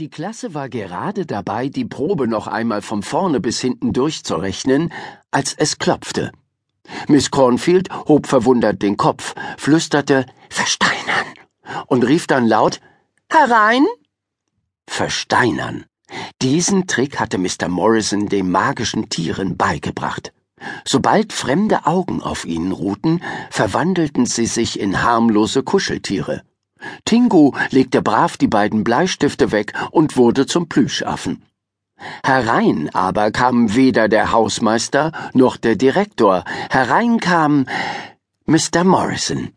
Die Klasse war gerade dabei, die Probe noch einmal von vorne bis hinten durchzurechnen, als es klopfte. Miss Cornfield hob verwundert den Kopf, flüsterte Versteinern und rief dann laut Herein. Versteinern. Diesen Trick hatte Mr. Morrison den magischen Tieren beigebracht. Sobald fremde Augen auf ihnen ruhten, verwandelten sie sich in harmlose Kuscheltiere. Tingu legte brav die beiden Bleistifte weg und wurde zum Plüschaffen. Herein aber kam weder der Hausmeister noch der Direktor, herein kam Mr. Morrison.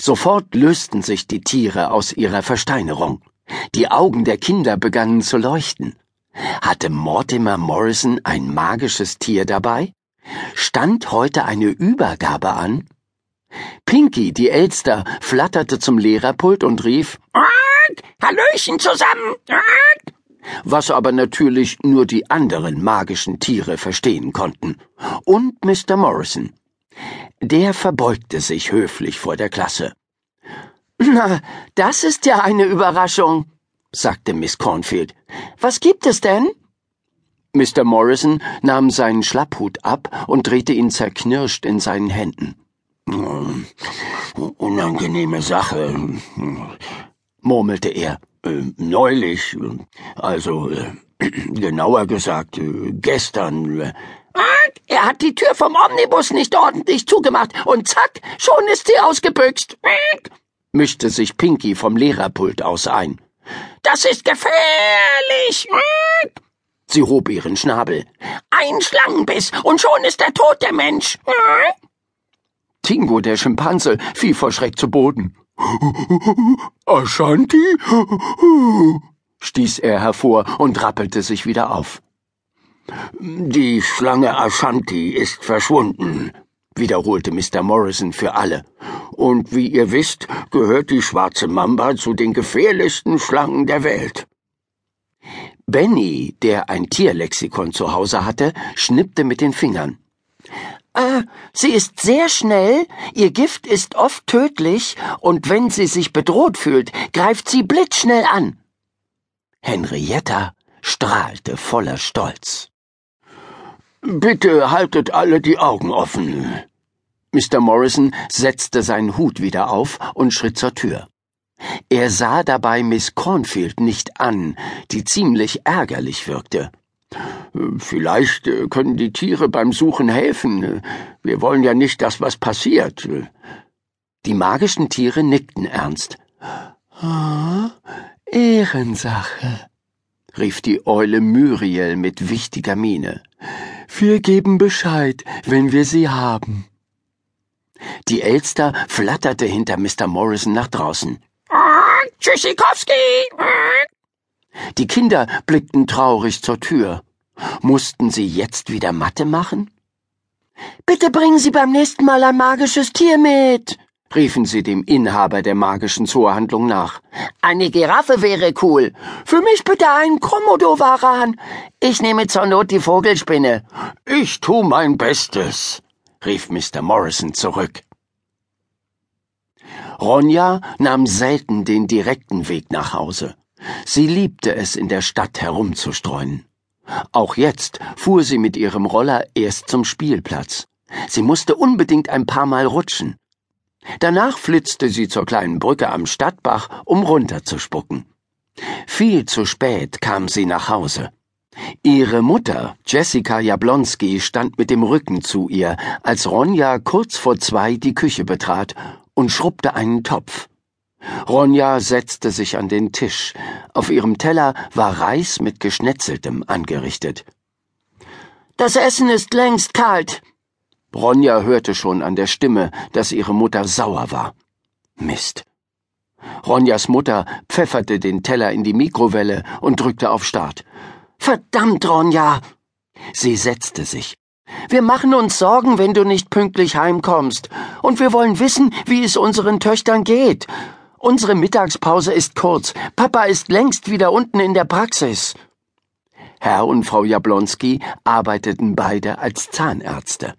Sofort lösten sich die Tiere aus ihrer Versteinerung. Die Augen der Kinder begannen zu leuchten. Hatte Mortimer Morrison ein magisches Tier dabei? Stand heute eine Übergabe an? Pinky, die Elster, flatterte zum Lehrerpult und rief Hallöchen zusammen. was aber natürlich nur die anderen magischen Tiere verstehen konnten. Und Mr. Morrison. Der verbeugte sich höflich vor der Klasse. Na, das ist ja eine Überraschung, sagte Miss Cornfield. Was gibt es denn? Mr. Morrison nahm seinen Schlapphut ab und drehte ihn zerknirscht in seinen Händen. Unangenehme Sache, murmelte er. Äh, neulich, also äh, genauer gesagt, äh, gestern. Er hat die Tür vom Omnibus nicht ordentlich zugemacht und zack, schon ist sie ausgebüxt. mischte sich Pinky vom Lehrerpult aus ein. Das ist gefährlich. Sie hob ihren Schnabel. Ein Schlangenbiss und schon ist er tot, der Mensch. Tingo, der Schimpanse, fiel vor Schreck zu Boden. Ashanti? stieß er hervor und rappelte sich wieder auf. Die Schlange Ashanti ist verschwunden, wiederholte Mr. Morrison für alle. Und wie ihr wisst, gehört die schwarze Mamba zu den gefährlichsten Schlangen der Welt. Benny, der ein Tierlexikon zu Hause hatte, schnippte mit den Fingern. Äh, sie ist sehr schnell, ihr Gift ist oft tödlich, und wenn sie sich bedroht fühlt, greift sie blitzschnell an. Henrietta strahlte voller Stolz. Bitte haltet alle die Augen offen. Mr. Morrison setzte seinen Hut wieder auf und schritt zur Tür. Er sah dabei Miss Cornfield nicht an, die ziemlich ärgerlich wirkte. Vielleicht äh, können die Tiere beim Suchen helfen. Wir wollen ja nicht, dass was passiert. Die magischen Tiere nickten ernst. Oh, Ehrensache, rief die Eule Muriel mit wichtiger Miene. Wir geben Bescheid, wenn wir sie haben. Die Elster flatterte hinter Mr. Morrison nach draußen. Tschüssikowski! Die Kinder blickten traurig zur Tür. Mussten sie jetzt wieder Mathe machen? Bitte bringen Sie beim nächsten Mal ein magisches Tier mit, riefen sie dem Inhaber der magischen Zoohandlung nach. Eine Giraffe wäre cool. Für mich bitte ein Komodowaran. Ich nehme zur Not die Vogelspinne. Ich tu mein Bestes, rief Mr. Morrison zurück. Ronja nahm selten den direkten Weg nach Hause. Sie liebte es, in der Stadt herumzustreuen. Auch jetzt fuhr sie mit ihrem Roller erst zum Spielplatz. Sie musste unbedingt ein paar Mal rutschen. Danach flitzte sie zur kleinen Brücke am Stadtbach, um runterzuspucken. Viel zu spät kam sie nach Hause. Ihre Mutter, Jessica Jablonski, stand mit dem Rücken zu ihr, als Ronja kurz vor zwei die Küche betrat und schrubbte einen Topf. Ronja setzte sich an den Tisch. Auf ihrem Teller war Reis mit Geschnetzeltem angerichtet. Das Essen ist längst kalt. Ronja hörte schon an der Stimme, dass ihre Mutter sauer war. Mist. Ronjas Mutter pfefferte den Teller in die Mikrowelle und drückte auf Start. Verdammt, Ronja! Sie setzte sich. Wir machen uns Sorgen, wenn du nicht pünktlich heimkommst. Und wir wollen wissen, wie es unseren Töchtern geht. Unsere Mittagspause ist kurz. Papa ist längst wieder unten in der Praxis. Herr und Frau Jablonski arbeiteten beide als Zahnärzte.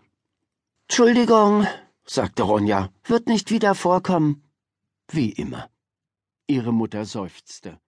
Entschuldigung, sagte Ronja, wird nicht wieder vorkommen. Wie immer. Ihre Mutter seufzte.